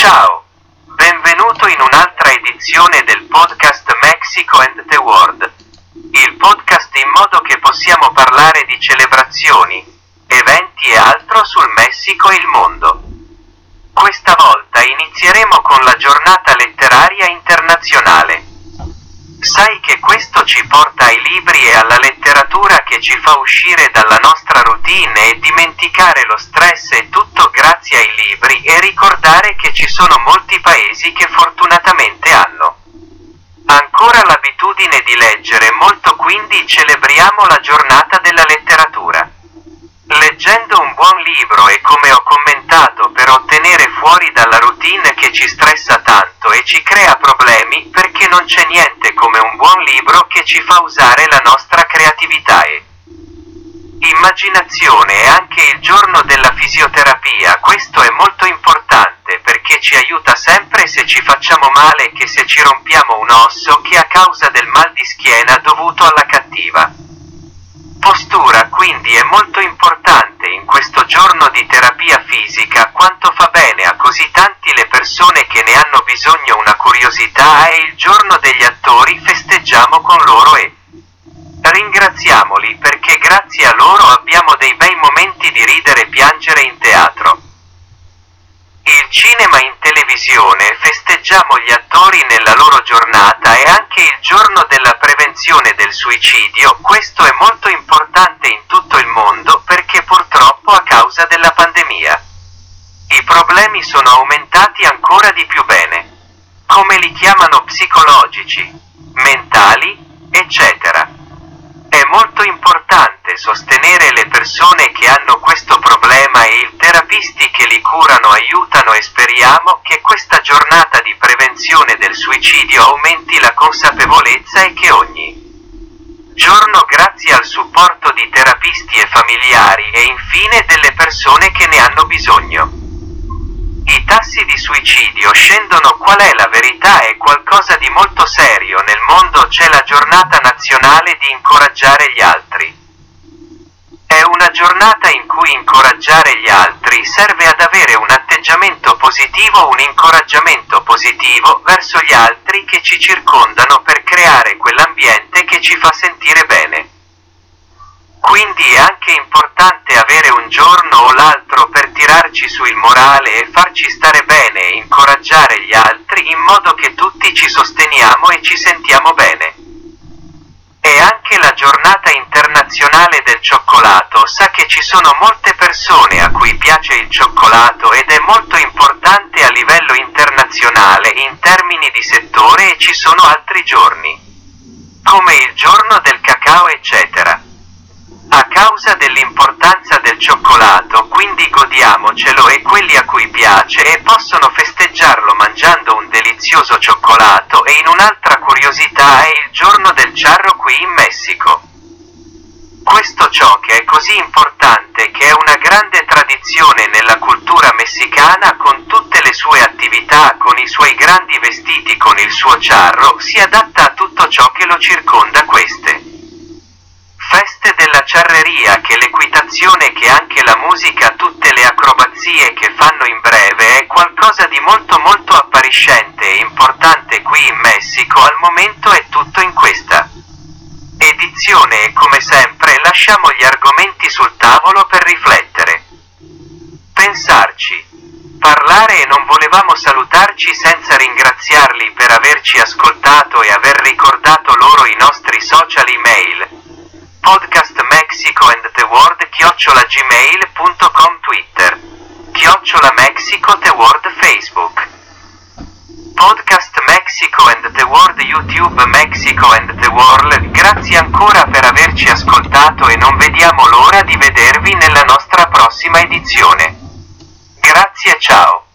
Ciao, benvenuto in un'altra edizione del podcast Mexico and the World. Il podcast in modo che possiamo parlare di celebrazioni, eventi e altro sul Messico e il mondo. Questa volta inizieremo con la giornata letteraria internazionale. Sai che questo ci porta ai libri e alla letteratura che ci fa uscire dalla nostra routine e dimenticare lo stress e tutto grazie ai libri e ricordare che ci sono molti paesi che fortunatamente hanno ancora l'abitudine di leggere molto quindi celebriamo la giornata della letteratura. Leggendo un buon libro e come ho commentato per ottenere fuori dalla routine che ci stressa tanto e ci crea problemi perché non c'è niente come un buon libro che ci fa usare la nostra creatività e immaginazione e anche il giorno della fisioterapia, questo è molto importante perché ci aiuta sempre se ci facciamo male che se ci rompiamo un osso che a causa del mal di schiena dovuto alla cattiva. Postura quindi è molto importante in questo giorno di terapia fisica quanto fa bene a così tanti le persone che ne hanno bisogno. Una curiosità è il giorno degli attori festeggiamo con loro e ringraziamoli perché grazie a loro abbiamo dei bei momenti di ridere e piangere in teatro. Il cinema in televisione festeggiamo gli attori nella loro giornata e anche il giorno della prevenzione del suicidio, questo è molto importante in tutto il mondo perché purtroppo a causa della pandemia i problemi sono aumentati ancora di più bene. Come li chiamano psicologici, mentali, eccetera. Importante sostenere le persone che hanno questo problema e i terapisti che li curano aiutano e speriamo che questa giornata di prevenzione del suicidio aumenti la consapevolezza e che ogni giorno grazie al supporto di terapisti e familiari e infine delle persone che ne hanno bisogno. I tassi di suicidio scendono qual è la verità è qualcosa di molto serio nel mondo c'è la giornata nazionale di incoraggiare gli altri. Giornata in cui incoraggiare gli altri serve ad avere un atteggiamento positivo, un incoraggiamento positivo verso gli altri che ci circondano per creare quell'ambiente che ci fa sentire bene. Quindi è anche importante avere un giorno o l'altro per tirarci su il morale e farci stare bene e incoraggiare gli altri in modo che tutti ci sosteniamo e ci sentiamo bene. È anche la giornata internazionale del cioccolato, sa che ci sono molte persone a cui piace il cioccolato ed è molto importante a livello internazionale in termini di settore e ci sono altri giorni. Come il giorno del cacao eccetera a causa dell'importanza del cioccolato, quindi godiamocelo e quelli a cui piace e possono festeggiarlo mangiando un delizioso cioccolato e in un'altra curiosità è il giorno del ciarro qui in Messico. Questo ciò che è così importante che è una grande tradizione nella cultura messicana con tutte le sue attività, con i suoi grandi vestiti, con il suo ciarro, si adatta a tutto ciò che lo circonda queste. Feste della ciarreria che l'equitazione che anche la musica tutte le acrobazie che fanno in breve è qualcosa di molto molto appariscente e importante qui in Messico al momento è tutto in questa edizione e come sempre lasciamo gli argomenti sul tavolo per riflettere. Pensarci parlare e non volevamo salutarci senza ringraziarli per averci ascoltato e aver ricordato loro i nostri social email. Podcast Mexico and the World chiocciola gmail.com Twitter. Chiocciola Mexico the World Facebook. Podcast Mexico and the World YouTube Mexico and the World grazie ancora per averci ascoltato e non vediamo l'ora di vedervi nella nostra prossima edizione. Grazie ciao.